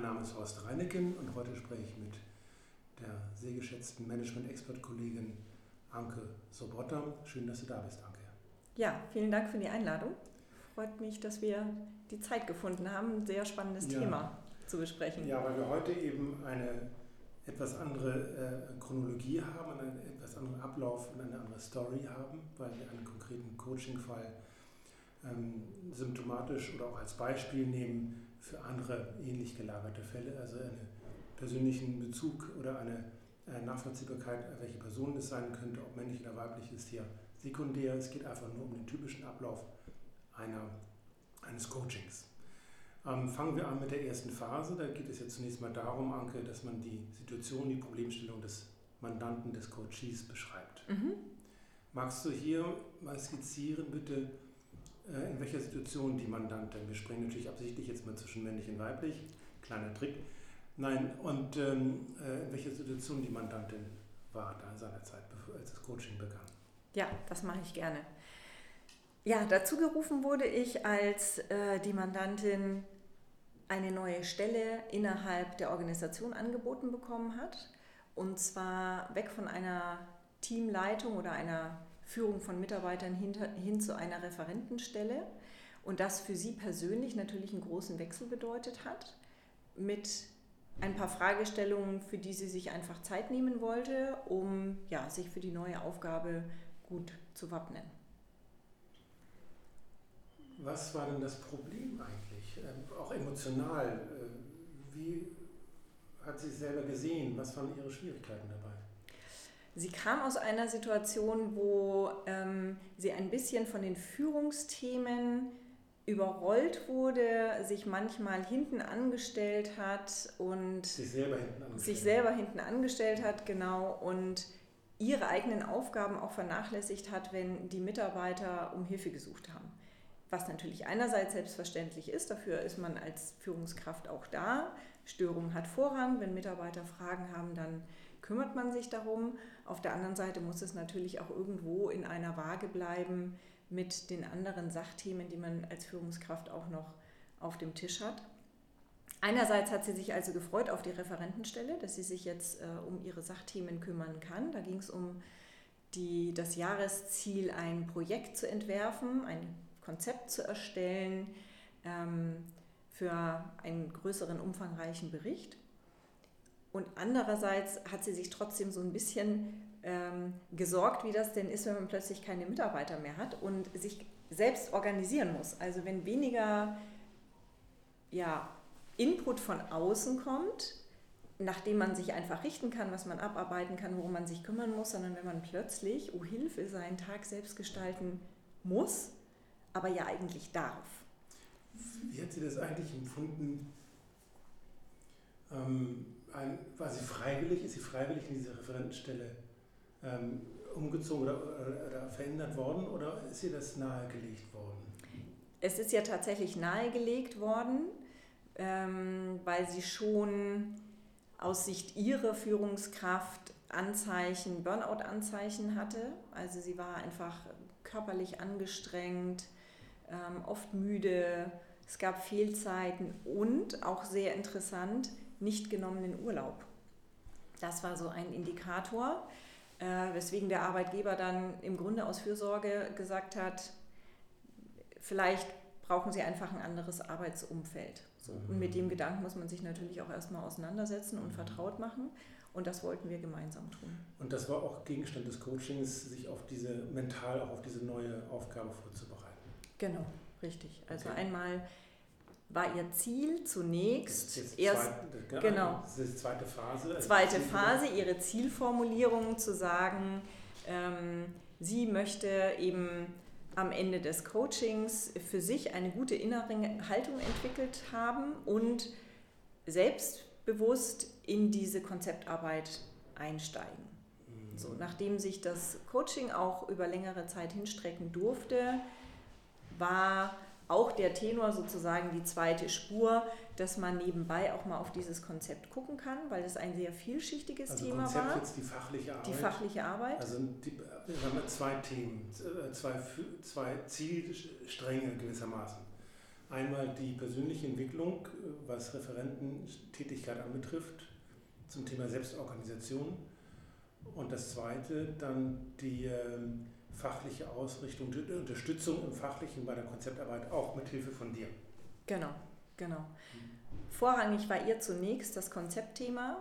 Mein Name ist Horst Reineken und heute spreche ich mit der sehr geschätzten Management-Expert-Kollegin Anke Sobotta. Schön, dass du da bist, Anke. Ja, vielen Dank für die Einladung. Freut mich, dass wir die Zeit gefunden haben, ein sehr spannendes ja. Thema zu besprechen. Ja, weil wir heute eben eine etwas andere äh, Chronologie haben, einen etwas anderen Ablauf und eine andere Story haben, weil wir einen konkreten Coaching-Fall ähm, symptomatisch oder auch als Beispiel nehmen für andere ähnlich gelagerte Fälle, also einen persönlichen Bezug oder eine äh, Nachvollziehbarkeit, welche Person es sein könnte, ob männlich oder weiblich, ist hier sekundär. Es geht einfach nur um den typischen Ablauf einer, eines Coachings. Ähm, fangen wir an mit der ersten Phase. Da geht es jetzt zunächst mal darum, Anke, dass man die Situation, die Problemstellung des Mandanten, des Coaches beschreibt. Mhm. Magst du hier mal skizzieren, bitte, in welcher Situation die Mandantin, wir springen natürlich absichtlich jetzt mal zwischen männlich und weiblich, kleiner Trick, nein, und ähm, äh, in welcher Situation die Mandantin war da seinerzeit, als das Coaching begann? Ja, das mache ich gerne. Ja, dazu gerufen wurde ich, als äh, die Mandantin eine neue Stelle innerhalb der Organisation angeboten bekommen hat. Und zwar weg von einer Teamleitung oder einer Führung von Mitarbeitern hin, hin zu einer Referentenstelle. Und das für sie persönlich natürlich einen großen Wechsel bedeutet hat, mit ein paar Fragestellungen, für die sie sich einfach Zeit nehmen wollte, um ja, sich für die neue Aufgabe gut zu wappnen. Was war denn das Problem eigentlich, ähm, auch emotional? Äh, wie hat sie es selber gesehen? Was waren ihre Schwierigkeiten dabei? Sie kam aus einer Situation, wo ähm, sie ein bisschen von den Führungsthemen überrollt wurde, sich manchmal hinten angestellt hat und sich selber hinten angestellt, sich selber hinten angestellt hat, genau, und ihre eigenen Aufgaben auch vernachlässigt hat, wenn die Mitarbeiter um Hilfe gesucht haben. Was natürlich einerseits selbstverständlich ist, dafür ist man als Führungskraft auch da. Störung hat Vorrang. Wenn Mitarbeiter Fragen haben, dann kümmert man sich darum. Auf der anderen Seite muss es natürlich auch irgendwo in einer Waage bleiben mit den anderen Sachthemen, die man als Führungskraft auch noch auf dem Tisch hat. Einerseits hat sie sich also gefreut auf die Referentenstelle, dass sie sich jetzt äh, um ihre Sachthemen kümmern kann. Da ging es um die, das Jahresziel, ein Projekt zu entwerfen, ein Konzept zu erstellen ähm, für einen größeren, umfangreichen Bericht. Und andererseits hat sie sich trotzdem so ein bisschen ähm, gesorgt, wie das denn ist, wenn man plötzlich keine Mitarbeiter mehr hat und sich selbst organisieren muss. Also wenn weniger ja, Input von außen kommt, nachdem man sich einfach richten kann, was man abarbeiten kann, worum man sich kümmern muss, sondern wenn man plötzlich, oh Hilfe, seinen Tag selbst gestalten muss, aber ja eigentlich darf. Wie hat sie das eigentlich empfunden? Ähm, ein, war sie freiwillig, ist sie freiwillig in diese Referentenstelle ähm, umgezogen oder, oder, verändert worden oder ist ihr das nahegelegt worden? Es ist ja tatsächlich nahegelegt worden, ähm, weil sie schon aus Sicht ihrer Führungskraft Anzeichen, Burnout-Anzeichen hatte. Also sie war einfach körperlich angestrengt, ähm, oft müde, es gab Fehlzeiten und auch sehr interessant, nicht genommenen Urlaub. Das war so ein Indikator, äh, weswegen der Arbeitgeber dann im Grunde aus Fürsorge gesagt hat, vielleicht brauchen sie einfach ein anderes Arbeitsumfeld. So. Und mit dem Gedanken muss man sich natürlich auch erstmal auseinandersetzen und mhm. vertraut machen. Und das wollten wir gemeinsam tun. Und das war auch Gegenstand des Coachings, sich auf diese mental auch auf diese neue Aufgabe vorzubereiten. Genau, richtig. Also okay. einmal war ihr Ziel zunächst das erst zweite, genau das ist die zweite Phase. Also zweite Phase, ihre Zielformulierung zu sagen, ähm, sie möchte eben am Ende des Coachings für sich eine gute innere Haltung entwickelt haben und selbstbewusst in diese Konzeptarbeit einsteigen. Mhm. So, nachdem sich das Coaching auch über längere Zeit hinstrecken durfte, war auch der Tenor sozusagen die zweite Spur, dass man nebenbei auch mal auf dieses Konzept gucken kann, weil das ein sehr vielschichtiges also Thema Konzept war. Jetzt die fachliche Arbeit. Die fachliche Arbeit. Also die, wir haben zwei Themen, äh, zwei, zwei Zielstränge gewissermaßen. Einmal die persönliche Entwicklung, was Referententätigkeit anbetrifft, zum Thema Selbstorganisation. Und das zweite dann die ähm, fachliche Ausrichtung, die Unterstützung im Fachlichen bei der Konzeptarbeit, auch mit Hilfe von dir. Genau, genau. Vorrangig war ihr zunächst das Konzeptthema.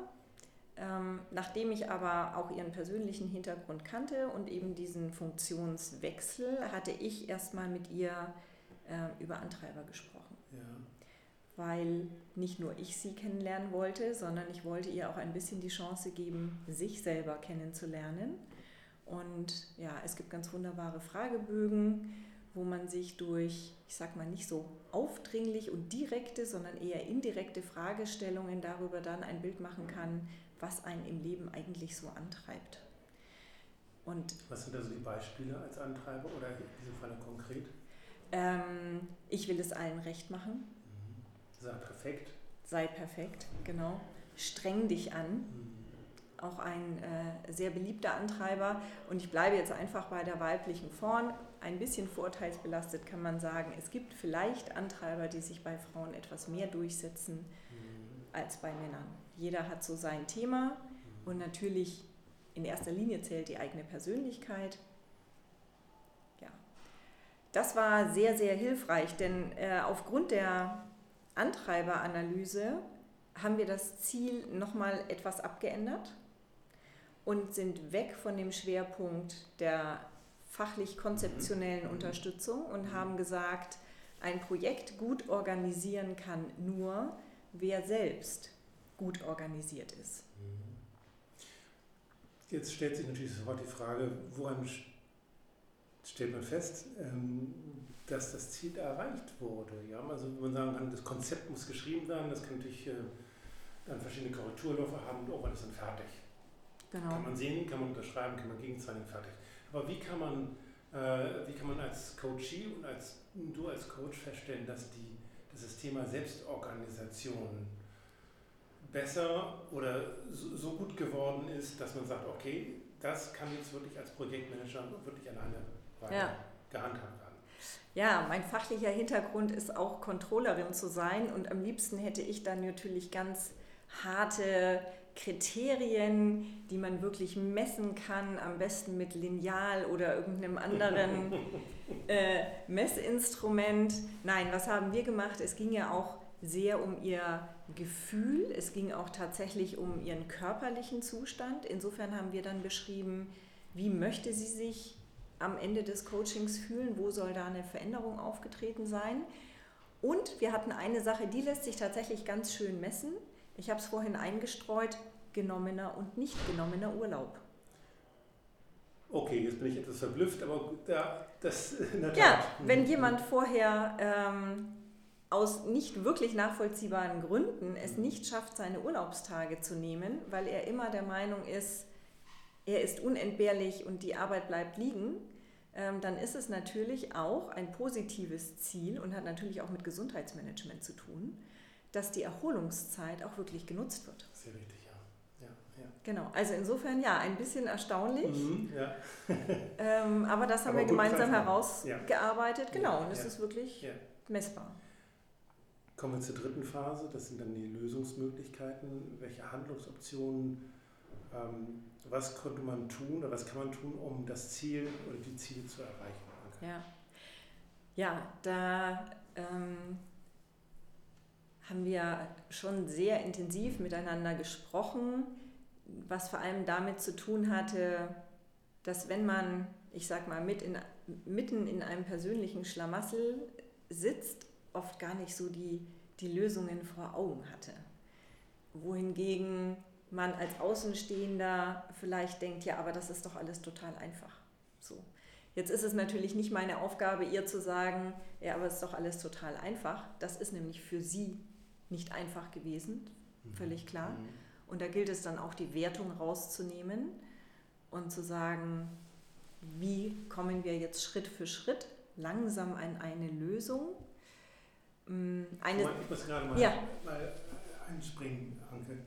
Ähm, nachdem ich aber auch ihren persönlichen Hintergrund kannte und eben diesen Funktionswechsel, hatte ich erstmal mit ihr äh, über Antreiber gesprochen. Ja. Weil nicht nur ich sie kennenlernen wollte, sondern ich wollte ihr auch ein bisschen die Chance geben, sich selber kennenzulernen. Und ja, es gibt ganz wunderbare Fragebögen, wo man sich durch, ich sag mal, nicht so aufdringlich und direkte, sondern eher indirekte Fragestellungen darüber dann ein Bild machen kann, was einen im Leben eigentlich so antreibt. Und was sind also die Beispiele als Antreiber oder in diesem Fall konkret? Ähm, ich will es allen recht machen. Mhm. Sei perfekt. Sei perfekt, genau. Streng dich an. Mhm. Auch ein äh, sehr beliebter Antreiber. Und ich bleibe jetzt einfach bei der weiblichen Form. Ein bisschen vorteilsbelastet kann man sagen, es gibt vielleicht Antreiber, die sich bei Frauen etwas mehr durchsetzen mhm. als bei Männern. Jeder hat so sein Thema und natürlich in erster Linie zählt die eigene Persönlichkeit das war sehr, sehr hilfreich, denn äh, aufgrund der Antreiberanalyse haben wir das Ziel nochmal etwas abgeändert und sind weg von dem Schwerpunkt der fachlich-konzeptionellen mhm. Unterstützung und mhm. haben gesagt, ein Projekt gut organisieren kann nur, wer selbst gut organisiert ist. Mhm. Jetzt stellt sich natürlich sofort die Frage, woran stellt man fest, ähm, dass das Ziel erreicht wurde. Ja? Also man sagen kann, das Konzept muss geschrieben werden, das kann natürlich äh, dann verschiedene Korrekturläufe haben und irgendwann ist dann fertig. Genau. Kann man sehen, kann man unterschreiben, kann man gegenzeichnen, fertig. Aber wie kann man, äh, wie kann man als Coachee und als, du als Coach feststellen, dass, die, dass das Thema Selbstorganisation besser oder so, so gut geworden ist, dass man sagt, okay, das kann jetzt wirklich als Projektmanager wirklich alleine ja. gehandhabt werden. Ja, mein fachlicher Hintergrund ist auch Controllerin zu sein und am liebsten hätte ich dann natürlich ganz harte Kriterien, die man wirklich messen kann, am besten mit Lineal oder irgendeinem anderen äh, Messinstrument. Nein, was haben wir gemacht? Es ging ja auch sehr um ihr Gefühl, es ging auch tatsächlich um ihren körperlichen Zustand. Insofern haben wir dann beschrieben, wie möchte sie sich am Ende des Coachings fühlen, wo soll da eine Veränderung aufgetreten sein. Und wir hatten eine Sache, die lässt sich tatsächlich ganz schön messen. Ich habe es vorhin eingestreut, genommener und nicht genommener Urlaub. Okay, jetzt bin ich etwas verblüfft, aber da, das in der Tat. Ja, wenn jemand vorher ähm, aus nicht wirklich nachvollziehbaren Gründen es nicht schafft, seine Urlaubstage zu nehmen, weil er immer der Meinung ist, er ist unentbehrlich und die Arbeit bleibt liegen, ähm, dann ist es natürlich auch ein positives Ziel und hat natürlich auch mit Gesundheitsmanagement zu tun, dass die Erholungszeit auch wirklich genutzt wird. Sehr richtig, ja. ja, ja. Genau, also insofern ja, ein bisschen erstaunlich. Mhm, ja. ähm, aber das haben aber wir gemeinsam herausgearbeitet, genau, und es ist wirklich messbar. Kommen wir zur dritten Phase, das sind dann die Lösungsmöglichkeiten. Welche Handlungsoptionen ähm, was konnte man tun oder was kann man tun, um das Ziel oder die Ziele zu erreichen? Ja, ja da ähm, haben wir schon sehr intensiv miteinander gesprochen, was vor allem damit zu tun hatte, dass wenn man, ich sag mal, mit in, mitten in einem persönlichen Schlamassel sitzt, oft gar nicht so die, die Lösungen vor Augen hatte. Wohingegen man als Außenstehender vielleicht denkt, ja, aber das ist doch alles total einfach. So. Jetzt ist es natürlich nicht meine Aufgabe, ihr zu sagen, ja, aber es ist doch alles total einfach. Das ist nämlich für sie nicht einfach gewesen, mhm. völlig klar. Mhm. Und da gilt es dann auch, die Wertung rauszunehmen und zu sagen, wie kommen wir jetzt Schritt für Schritt langsam an eine Lösung. Mm, eine, ich muss gerade mal, ja. mal einspringen, Anke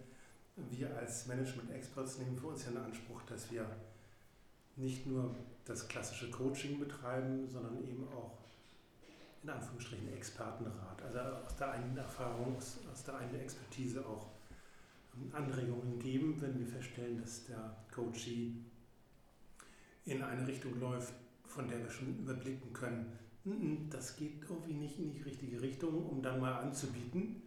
wir als Management-Experts nehmen für uns ja in Anspruch, dass wir nicht nur das klassische Coaching betreiben, sondern eben auch in Anführungsstrichen Expertenrat. Also aus der einen Erfahrung, aus, aus der einen Expertise auch Anregungen geben, wenn wir feststellen, dass der Coachee in eine Richtung läuft, von der wir schon überblicken können, das geht irgendwie nicht in die richtige Richtung, um dann mal anzubieten,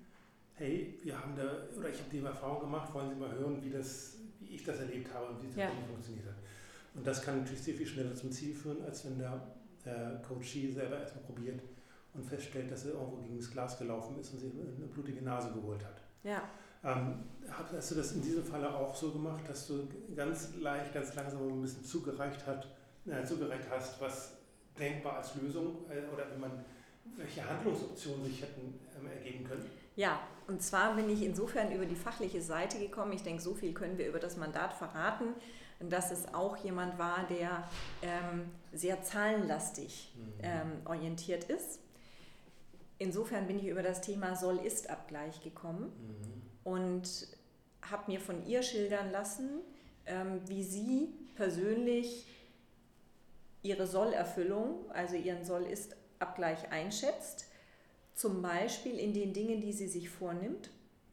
hey, wir haben da, oder ich habe die Erfahrung gemacht, wollen Sie mal hören, wie, das, wie ich das erlebt habe und wie das ja. funktioniert hat. Und das kann natürlich sehr viel schneller zum Ziel führen, als wenn der, der Coachee selber erstmal probiert und feststellt, dass er irgendwo gegen das Glas gelaufen ist und sich eine blutige Nase geholt hat. Ja. Ähm, hast du das in diesem Falle auch so gemacht, dass du ganz leicht, ganz langsam ein bisschen zugereicht, hat, äh, zugereicht hast, was denkbar als Lösung äh, oder wenn man, welche Handlungsoptionen sich hätten ähm, ergeben können? Ja, und zwar bin ich insofern über die fachliche Seite gekommen. Ich denke, so viel können wir über das Mandat verraten, dass es auch jemand war, der ähm, sehr zahlenlastig mhm. ähm, orientiert ist. Insofern bin ich über das Thema Soll-Ist-Abgleich gekommen mhm. und habe mir von ihr schildern lassen, ähm, wie sie persönlich ihre Sollerfüllung, also ihren Soll-Ist-Abgleich einschätzt zum Beispiel in den Dingen, die sie sich vornimmt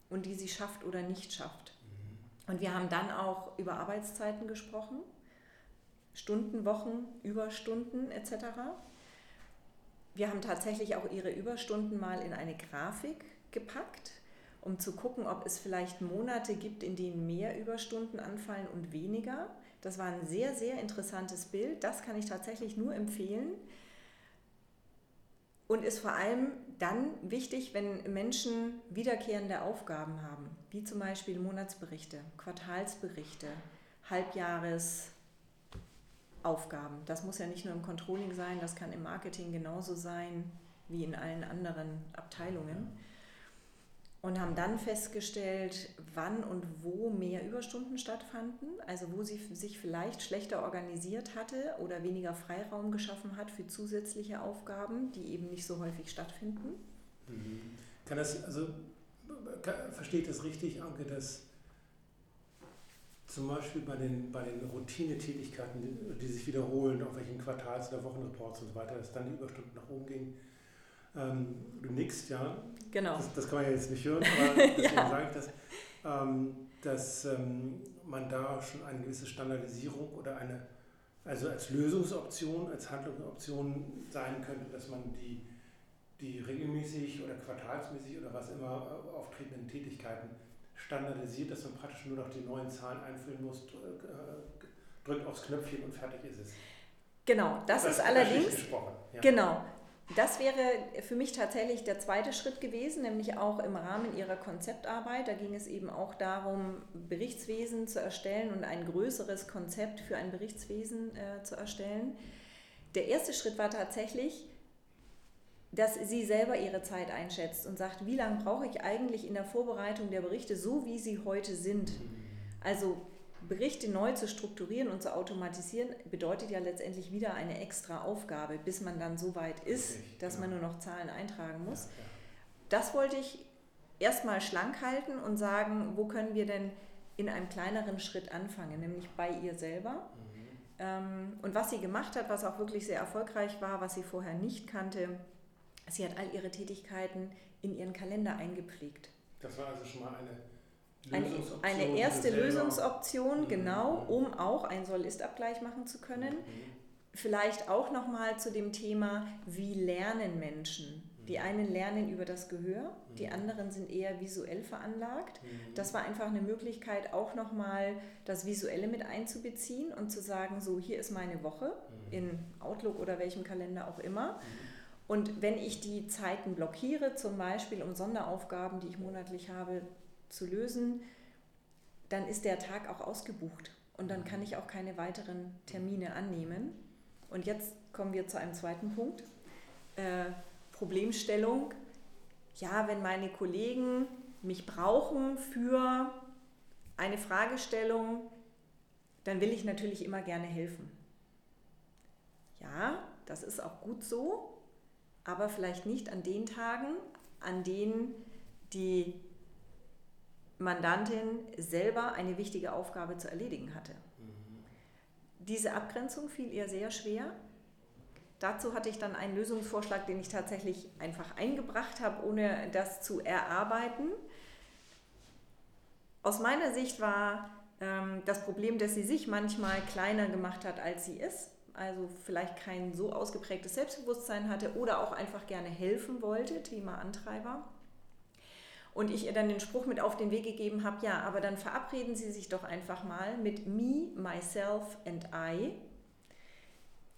und die sie schafft oder nicht schafft. Und wir haben dann auch über Arbeitszeiten gesprochen, Stunden, Wochen, Überstunden etc. Wir haben tatsächlich auch ihre Überstunden mal in eine Grafik gepackt, um zu gucken, ob es vielleicht Monate gibt, in denen mehr Überstunden anfallen und weniger. Das war ein sehr, sehr interessantes Bild. Das kann ich tatsächlich nur empfehlen und ist vor allem dann wichtig, wenn Menschen wiederkehrende Aufgaben haben, wie zum Beispiel Monatsberichte, Quartalsberichte, Halbjahresaufgaben. Das muss ja nicht nur im Controlling sein, das kann im Marketing genauso sein wie in allen anderen Abteilungen und haben dann festgestellt, wann und wo mehr Überstunden stattfanden, also wo sie sich vielleicht schlechter organisiert hatte oder weniger Freiraum geschaffen hat für zusätzliche Aufgaben, die eben nicht so häufig stattfinden. Mhm. Kann das, also verstehe ich das richtig, Anke, dass zum Beispiel bei den, bei den Routinetätigkeiten, die, sich wiederholen, auf welchen Quartals- oder Wochenreports und so weiter, dass dann die Überstunden nach oben gingen? Ähm, du nickst, ja. Genau. Das, das, kann man ja jetzt nicht hören, aber deswegen ja. sage ich das, ähm, dass ähm, man da schon eine gewisse Standardisierung oder eine, also als Lösungsoption, als Handlungsoption sein könnte, dass man die, die regelmäßig oder quartalsmäßig oder was immer auftretenden Tätigkeiten standardisiert, dass man praktisch nur noch die neuen Zahlen einfüllen muss, äh, drückt aufs Knöpfchen und fertig ist es. Genau, das, das ist allerdings. Ja. Genau, das wäre für mich tatsächlich der zweite Schritt gewesen, nämlich auch im Rahmen ihrer Konzeptarbeit. Da ging es eben auch darum, Berichtswesen zu erstellen und ein größeres Konzept für ein Berichtswesen äh, zu erstellen. Der erste Schritt war tatsächlich, dass sie selber ihre Zeit einschätzt und sagt, wie lange brauche ich eigentlich in der Vorbereitung der Berichte, so wie sie heute sind. Also Berichte neu zu strukturieren und zu automatisieren, bedeutet ja letztendlich wieder eine extra Aufgabe, bis man dann so weit ist, dass man nur noch Zahlen eintragen muss. Das wollte ich erstmal schlank halten und sagen, wo können wir denn in einem kleineren Schritt anfangen, nämlich bei ihr selber. Mhm. Ähm, und was sie gemacht hat, was auch wirklich sehr erfolgreich war, was sie vorher nicht kannte, sie hat all ihre Tätigkeiten in ihren Kalender eingepflegt. Das war also schon mal eine eine, eine erste Lösungsoption, mhm. genau, um auch einen Soll-Ist-Abgleich machen zu können. Mhm. Vielleicht auch nochmal zu dem Thema, wie lernen Menschen? Die mhm. einen lernen über das Gehör, die anderen sind eher visuell veranlagt. Das war einfach eine Möglichkeit, auch nochmal das Visuelle mit einzubeziehen und zu sagen, so hier ist meine Woche in Outlook oder welchem Kalender auch immer. Und wenn ich die Zeiten blockiere, zum Beispiel um Sonderaufgaben, die ich monatlich habe, zu lösen, dann ist der Tag auch ausgebucht und dann kann ich auch keine weiteren Termine annehmen. Und jetzt kommen wir zu einem zweiten Punkt. Äh, Problemstellung. Ja, wenn meine Kollegen mich brauchen für eine Fragestellung, dann will ich natürlich immer gerne helfen. Ja, das ist auch gut so, aber vielleicht nicht an den Tagen, an denen die Mandantin selber eine wichtige Aufgabe zu erledigen hatte. Mhm. Diese Abgrenzung fiel ihr sehr schwer. Dazu hatte ich dann einen Lösungsvorschlag, den ich tatsächlich einfach eingebracht habe, ohne das zu erarbeiten. Aus meiner Sicht war ähm, das Problem, dass sie sich manchmal kleiner gemacht hat, als sie ist. Also vielleicht kein so ausgeprägtes Selbstbewusstsein hatte oder auch einfach gerne helfen wollte, Thema Antreiber. Und ich ihr dann den Spruch mit auf den Weg gegeben habe, ja, aber dann verabreden Sie sich doch einfach mal mit me, myself and I.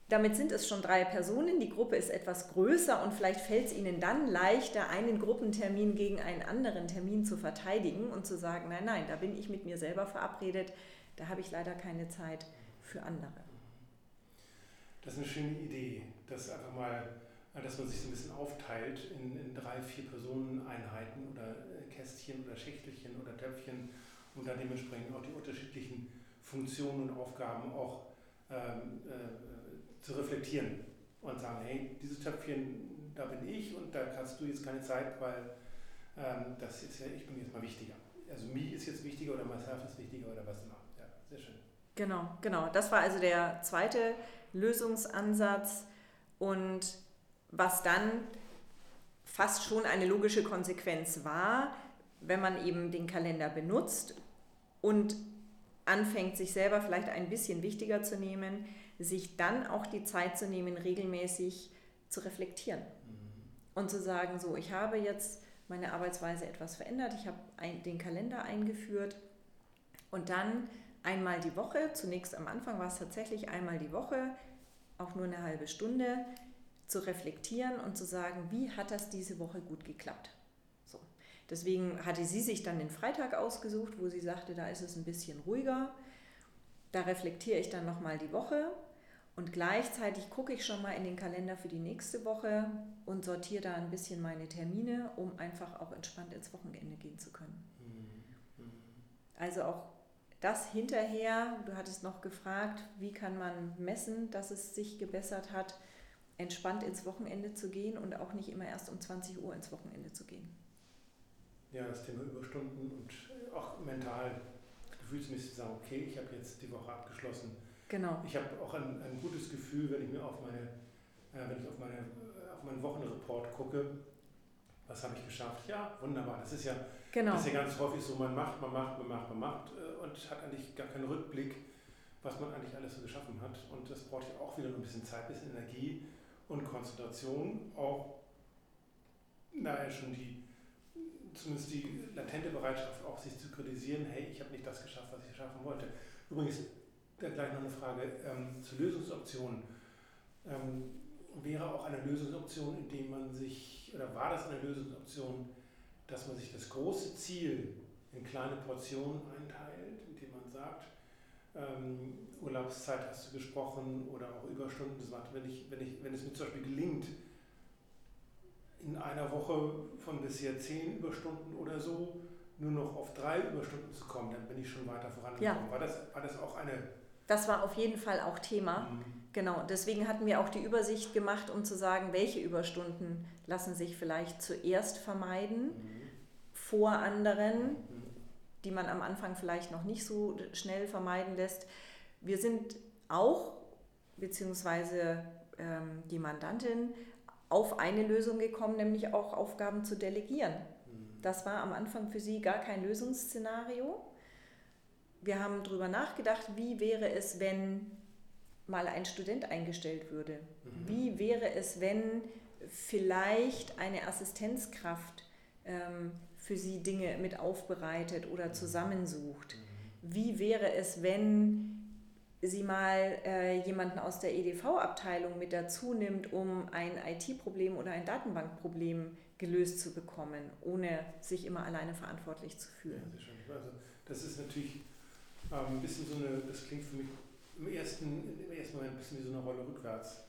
Damit sind es schon drei Personen, die Gruppe ist etwas größer und vielleicht fällt es Ihnen dann leichter, einen Gruppentermin gegen einen anderen Termin zu verteidigen und zu sagen, nein, nein, da bin ich mit mir selber verabredet, da habe ich leider keine Zeit für andere. Das ist eine schöne Idee, dass einfach mal dass man sich so ein bisschen aufteilt in, in drei, vier Personen-Einheiten oder äh, Kästchen oder Schächtelchen oder Töpfchen und dann dementsprechend auch die unterschiedlichen Funktionen und Aufgaben auch ähm, äh, zu reflektieren und sagen, hey, dieses Töpfchen, da bin ich und da hast du jetzt keine Zeit, weil ähm, das ist ja, ich bin jetzt mal wichtiger. Also me ist jetzt wichtiger oder myself ist wichtiger oder was immer. Ja, sehr schön. Genau, genau. Das war also der zweite Lösungsansatz und was dann fast schon eine logische Konsequenz war, wenn man eben den Kalender benutzt und anfängt, sich selber vielleicht ein bisschen wichtiger zu nehmen, sich dann auch die Zeit zu nehmen, regelmäßig zu reflektieren mhm. und zu sagen, so, ich habe jetzt meine Arbeitsweise etwas verändert, ich habe den Kalender eingeführt und dann einmal die Woche, zunächst am Anfang war es tatsächlich einmal die Woche, auch nur eine halbe Stunde, zu reflektieren und zu sagen, wie hat das diese Woche gut geklappt. So. Deswegen hatte sie sich dann den Freitag ausgesucht, wo sie sagte, da ist es ein bisschen ruhiger. Da reflektiere ich dann nochmal die Woche und gleichzeitig gucke ich schon mal in den Kalender für die nächste Woche und sortiere da ein bisschen meine Termine, um einfach auch entspannt ins Wochenende gehen zu können. Mhm. Also auch das hinterher, du hattest noch gefragt, wie kann man messen, dass es sich gebessert hat entspannt ins Wochenende zu gehen und auch nicht immer erst um 20 Uhr ins Wochenende zu gehen. Ja, das Thema Überstunden und auch mental gefühlsmäßig zu sagen, okay, ich habe jetzt die Woche abgeschlossen. Genau. Ich habe auch ein, ein gutes Gefühl, wenn ich mir auf meine, äh, wenn ich auf meine, auf meinen Wochenreport gucke, was habe ich geschafft? Ja, wunderbar. Das ist ja, genau. das ist ja ganz häufig so, man macht, man macht, man macht, man macht äh, und hat eigentlich gar keinen Rückblick, was man eigentlich alles so geschaffen hat. Und das braucht ja auch wieder ein bisschen Zeit, ein bisschen Energie und Konzentration auch naja, schon die, zumindest die latente Bereitschaft auch sich zu kritisieren, hey, ich habe nicht das geschafft, was ich schaffen wollte. Übrigens, da gleich noch eine Frage ähm, zu Lösungsoptionen. Ähm, wäre auch eine Lösungsoption, indem man sich, oder war das eine Lösungsoption, dass man sich das große Ziel in kleine Portionen einteilt, indem man sagt, ähm, Urlaubszeit hast du gesprochen oder auch Überstunden. Das macht, wenn, ich, wenn, ich, wenn es mir zum Beispiel gelingt, in einer Woche von bisher zehn Überstunden oder so nur noch auf drei Überstunden zu kommen, dann bin ich schon weiter vorangekommen. Ja. War, das, war das auch eine. Das war auf jeden Fall auch Thema. Mhm. Genau, deswegen hatten wir auch die Übersicht gemacht, um zu sagen, welche Überstunden lassen sich vielleicht zuerst vermeiden mhm. vor anderen. Mhm die man am Anfang vielleicht noch nicht so schnell vermeiden lässt. Wir sind auch, beziehungsweise ähm, die Mandantin, auf eine Lösung gekommen, nämlich auch Aufgaben zu delegieren. Mhm. Das war am Anfang für sie gar kein Lösungsszenario. Wir haben darüber nachgedacht, wie wäre es, wenn mal ein Student eingestellt würde? Mhm. Wie wäre es, wenn vielleicht eine Assistenzkraft ähm, für sie Dinge mit aufbereitet oder zusammensucht. Wie wäre es, wenn sie mal äh, jemanden aus der EDV-Abteilung mit dazu nimmt, um ein IT-Problem oder ein Datenbankproblem gelöst zu bekommen, ohne sich immer alleine verantwortlich zu fühlen. Ja, also das ist natürlich ein bisschen so eine, das klingt für mich im ersten, im ersten Moment ein bisschen wie so eine Rolle rückwärts.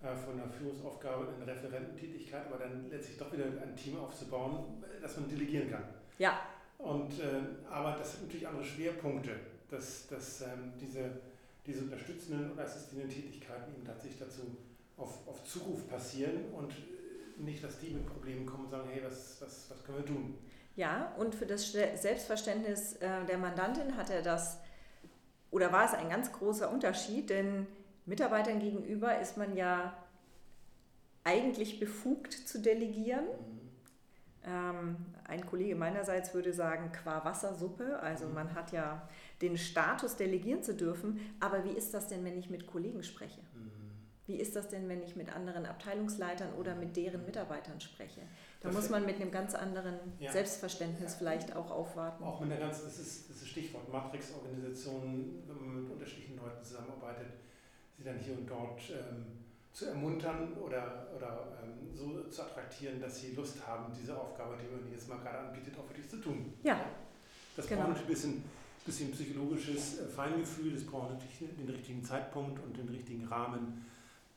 Äh, von einer Führungsaufgabe in Referententätigkeit, aber dann letztlich doch wieder ein Team aufzubauen, das man delegieren kann. Ja. Und, äh, aber das sind natürlich andere Schwerpunkte, dass, dass ähm, diese, diese unterstützenden und assistierenden Tätigkeiten eben tatsächlich dazu auf, auf Zuruf passieren und nicht, dass die mit Problemen kommen und sagen, hey, was, was, was können wir tun? Ja, und für das Selbstverständnis äh, der Mandantin hat er das, oder war es ein ganz großer Unterschied, denn Mitarbeitern gegenüber ist man ja eigentlich befugt zu delegieren. Mhm. Ähm, ein Kollege meinerseits würde sagen, qua Wassersuppe. Also mhm. man hat ja den Status, delegieren zu dürfen. Aber wie ist das denn, wenn ich mit Kollegen spreche? Mhm. Wie ist das denn, wenn ich mit anderen Abteilungsleitern oder mit deren Mitarbeitern spreche? Da das muss man mit einem ganz anderen ja. Selbstverständnis ja. vielleicht auch aufwarten. Auch mit einer ganz, das ist das ist Stichwort Matrix-Organisation, wenn man mit unterschiedlichen Leuten zusammenarbeitet, sie dann hier und dort ähm, zu ermuntern oder, oder ähm, so zu attraktieren, dass sie Lust haben, diese Aufgabe, die man jetzt mal gerade anbietet, auch wirklich zu tun. Ja. Das genau. braucht natürlich ein bisschen, bisschen psychologisches äh, Feingefühl, das braucht natürlich den richtigen Zeitpunkt und den richtigen Rahmen,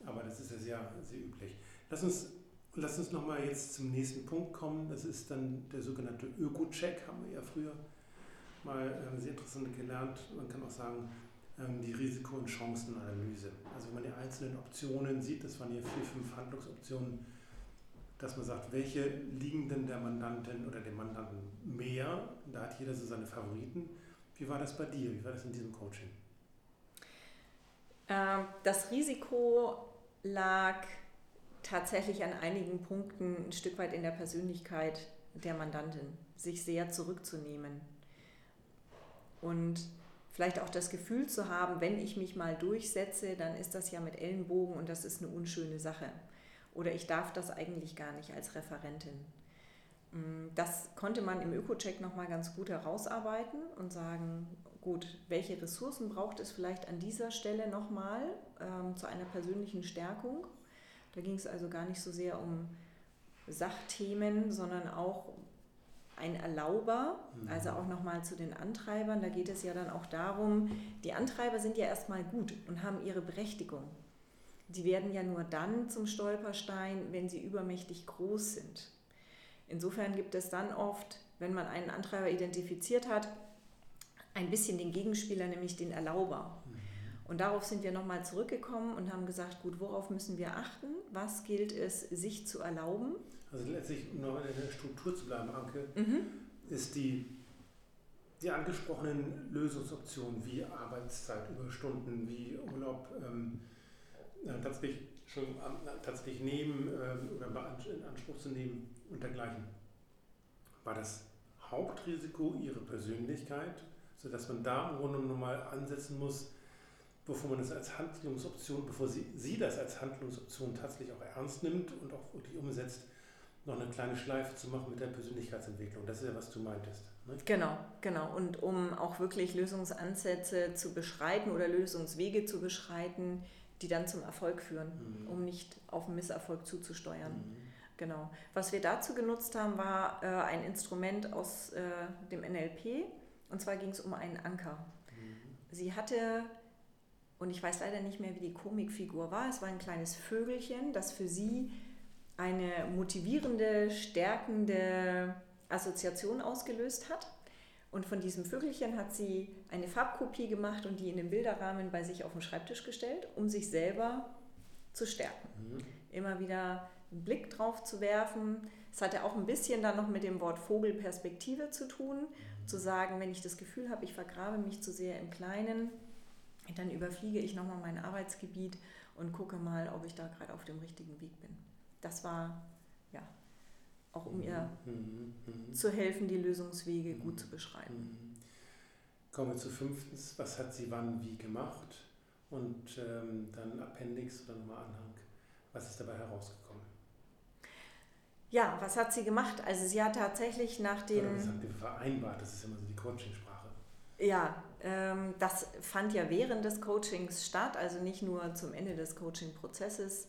aber das ist ja sehr, sehr üblich. Lass uns, lass uns nochmal jetzt zum nächsten Punkt kommen, das ist dann der sogenannte Öko-Check, haben wir ja früher mal äh, sehr interessant gelernt. Man kann auch sagen, ähm, die Risiko- und Chancenanalyse. Also wenn man die einzelnen Optionen sieht, das waren hier vier, fünf Handlungsoptionen, dass man sagt, welche liegen denn der Mandantin oder dem Mandanten mehr? Da hat jeder so seine Favoriten. Wie war das bei dir? Wie war das in diesem Coaching? Ähm, das Risiko lag tatsächlich an einigen Punkten ein Stück weit in der Persönlichkeit der Mandantin, sich sehr zurückzunehmen. Und vielleicht auch das Gefühl zu haben, wenn ich mich mal durchsetze, dann ist das ja mit Ellenbogen und das ist eine unschöne Sache. Oder ich darf das eigentlich gar nicht als Referentin. Mm, das konnte man im Öko-Check nochmal ganz gut herausarbeiten und sagen, gut, welche Ressourcen braucht es vielleicht an dieser Stelle nochmal ähm, zu einer persönlichen Stärkung. Da ging es also gar nicht so sehr um Sachthemen, sondern auch ein Erlauber, also mhm. auch nochmal zu den Antreibern. Da geht es ja dann auch darum, die Antreiber sind ja erstmal gut und haben ihre Berechtigung. Die werden ja nur dann zum Stolperstein, wenn sie übermächtig groß sind. Insofern gibt es dann oft, wenn man einen Antreiber identifiziert hat, ein bisschen den Gegenspieler, nämlich den Erlauber. Mhm. Und darauf sind wir nochmal zurückgekommen und haben gesagt, gut, worauf müssen wir achten? Was gilt es, sich zu erlauben? also letztlich, um noch in der Struktur zu bleiben, Anke, mhm. ist die, die angesprochenen Lösungsoptionen wie Arbeitszeit, Überstunden, wie Urlaub ähm, tatsächlich, schon, äh, tatsächlich nehmen äh, oder in Anspruch zu nehmen und dergleichen. War das Hauptrisiko ihre Persönlichkeit, sodass man da im Grunde nochmal ansetzen muss, bevor man das als Handlungsoption, bevor sie, sie das als Handlungsoption tatsächlich auch ernst nimmt und auch wirklich umsetzt, noch eine kleine Schleife zu machen mit der Persönlichkeitsentwicklung. Das ist ja, was du meintest. Ne? Genau, genau. Und um auch wirklich Lösungsansätze zu beschreiten oder Lösungswege zu beschreiten, die dann zum Erfolg führen, mhm. um nicht auf einen Misserfolg zuzusteuern. Mhm. Genau. Was wir dazu genutzt haben, war äh, ein Instrument aus äh, dem NLP. Und zwar ging es um einen Anker. Mhm. Sie hatte, und ich weiß leider nicht mehr, wie die Komikfigur war, es war ein kleines Vögelchen, das für sie eine motivierende, stärkende Assoziation ausgelöst hat. Und von diesem Vögelchen hat sie eine Farbkopie gemacht und die in den Bilderrahmen bei sich auf den Schreibtisch gestellt, um sich selber zu stärken. Mhm. Immer wieder einen Blick drauf zu werfen. Es hatte auch ein bisschen dann noch mit dem Wort Vogelperspektive zu tun, mhm. Zu sagen, wenn ich das Gefühl habe, ich vergrabe mich zu sehr im Kleinen, dann überfliege ich nochmal mein Arbeitsgebiet und gucke mal, ob ich da gerade auf dem richtigen Weg bin das war ja auch um ihr mhm, mhm. zu helfen, die Lösungswege gut zu beschreiben. Mhm. Kommen wir zu fünftens, was hat sie wann wie gemacht? Und ähm, dann Appendix oder nochmal Anhang. Was ist dabei herausgekommen? Ja, was hat sie gemacht? Also sie hat tatsächlich nach den... Oder was habt ihr vereinbart? Das ist immer so die Coachingsprache. Ja, ähm, das fand ja während des Coachings statt, also nicht nur zum Ende des Coaching-Prozesses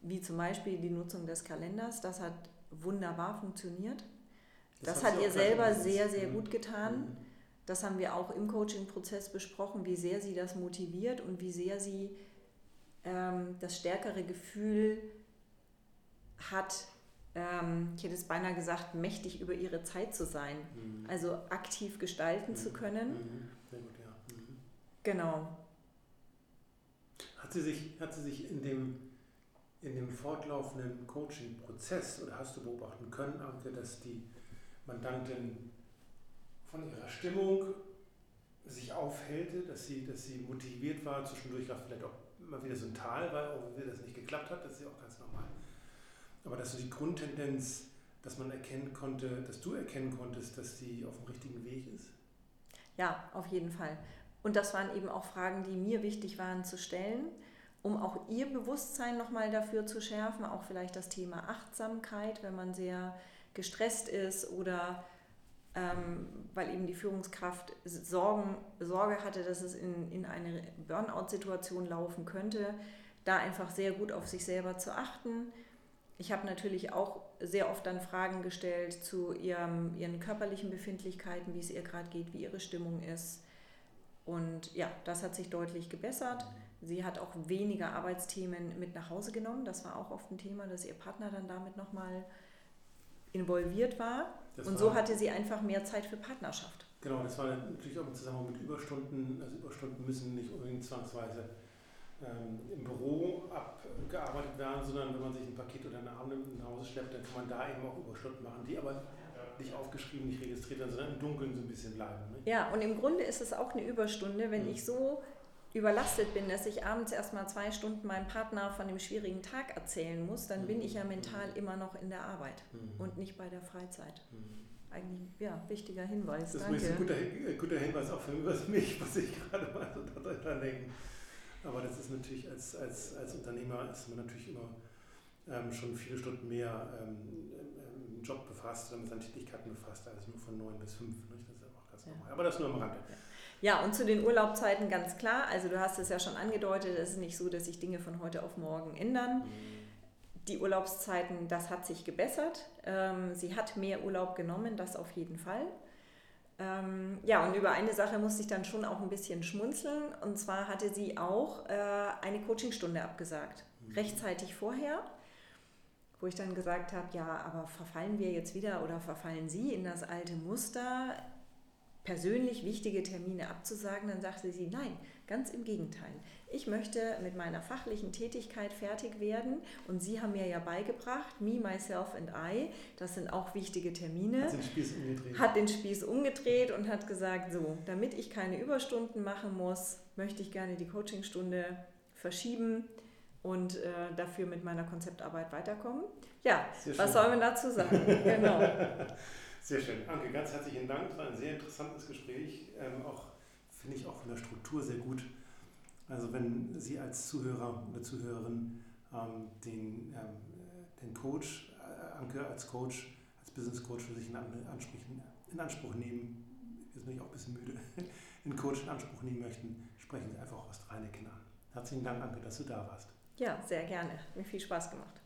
wie zum Beispiel die Nutzung des Kalenders. Das hat wunderbar funktioniert. Das, das hat ihr selber sehr, sehr mhm. gut getan. Mhm. Das haben wir auch im Coaching-Prozess besprochen, wie sehr sie das motiviert und wie sehr sie ähm, das stärkere Gefühl hat, ähm, ich hätte es beinahe gesagt, mächtig über ihre Zeit zu sein. Mhm. Also aktiv gestalten mhm. zu können. Mhm. Sehr gut, ja. Mhm. Genau. Hat sie, sich, hat sie sich in dem in dem fortlaufenden Coaching-Prozess oder hast du beobachten können, Anke, dass die Mandantin von ihrer Stimmung sich aufhellte, dass sie, dass sie motiviert war, zwischendurch auch vielleicht auch immer wieder so ein Tal, weil auch wieder das nicht geklappt hat, das ist ja auch ganz normal. Aber dass du die Grundtendenz, dass man erkennen konnte, dass du erkennen konntest, dass sie auf dem richtigen Weg ist? Ja, auf jeden Fall. Und das waren eben auch Fragen, die mir wichtig waren zu stellen, um auch ihr Bewusstsein nochmal dafür zu schärfen, auch vielleicht das Thema Achtsamkeit, wenn man sehr gestresst ist oder ähm, weil eben die Führungskraft Sorgen, Sorge hatte, dass es in, in eine Burnout-Situation laufen könnte, da einfach sehr gut auf sich selber zu achten. Ich habe natürlich auch sehr oft dann Fragen gestellt zu ihrem, ihren körperlichen Befindlichkeiten, wie es ihr gerade geht, wie ihre Stimmung ist. Und ja, das hat sich deutlich gebessert. Sie hat auch weniger Arbeitsthemen mit nach Hause genommen. Das war auch oft ein Thema, dass ihr Partner dann damit nochmal involviert war. Das und war so hatte sie einfach mehr Zeit für Partnerschaft. Genau, das war natürlich auch im Zusammenhang mit Überstunden. Also Überstunden müssen nicht unbedingt zwangsweise im Büro abgearbeitet werden, sondern wenn man sich ein Paket oder eine Arme nach Hause schleppt, dann kann man da eben auch Überstunden machen, die aber nicht aufgeschrieben, nicht registriert werden, sondern im Dunkeln so ein bisschen bleiben. Ne? Ja, und im Grunde ist es auch eine Überstunde, wenn mhm. ich so überlastet bin, dass ich abends erstmal zwei Stunden meinem Partner von dem schwierigen Tag erzählen muss, dann mhm. bin ich ja mental mhm. immer noch in der Arbeit mhm. und nicht bei der Freizeit. Mhm. Eigentlich, ja, wichtiger Hinweis. Das ist ein guter, guter Hinweis auch für mich, was ich gerade mal so daran denke. Aber das ist natürlich, als, als, als Unternehmer ist man natürlich immer ähm, schon viele Stunden mehr ähm, im Job befasst oder mit seinen Tätigkeiten befasst, als nur von neun bis fünf. Nicht? Das ist auch ganz ja. normal. Aber das nur am Rande. Ja. Ja, und zu den Urlaubzeiten ganz klar. Also du hast es ja schon angedeutet, es ist nicht so, dass sich Dinge von heute auf morgen ändern. Mhm. Die Urlaubszeiten, das hat sich gebessert. Ähm, sie hat mehr Urlaub genommen, das auf jeden Fall. Ähm, ja, und über eine Sache musste ich dann schon auch ein bisschen schmunzeln. Und zwar hatte sie auch äh, eine Coachingstunde abgesagt, mhm. rechtzeitig vorher wo ich dann gesagt habe, ja, aber verfallen wir jetzt wieder oder verfallen Sie in das alte Muster? Persönlich wichtige Termine abzusagen, dann sagte sie, nein, ganz im Gegenteil. Ich möchte mit meiner fachlichen Tätigkeit fertig werden und Sie haben mir ja beigebracht, me, myself and I, das sind auch wichtige Termine. Hat den Spieß umgedreht. Hat den Spieß umgedreht und hat gesagt, so, damit ich keine Überstunden machen muss, möchte ich gerne die Coachingstunde verschieben und äh, dafür mit meiner Konzeptarbeit weiterkommen. Ja, was soll man dazu sagen? genau. Sehr schön. Anke, ganz herzlichen Dank. Es war ein sehr interessantes Gespräch. Ähm, auch finde ich auch von der Struktur sehr gut. Also wenn Sie als Zuhörer oder Zuhörerin ähm, den, ähm, den Coach, äh, Anke als Coach, als Business Coach für sich in, Anspruch, in Anspruch nehmen, jetzt bin ich auch ein bisschen müde, den Coach in Anspruch nehmen möchten, sprechen Sie einfach aus Reineken an. Herzlichen Dank, Anke, dass du da warst. Ja, sehr gerne. Hat mir viel Spaß gemacht.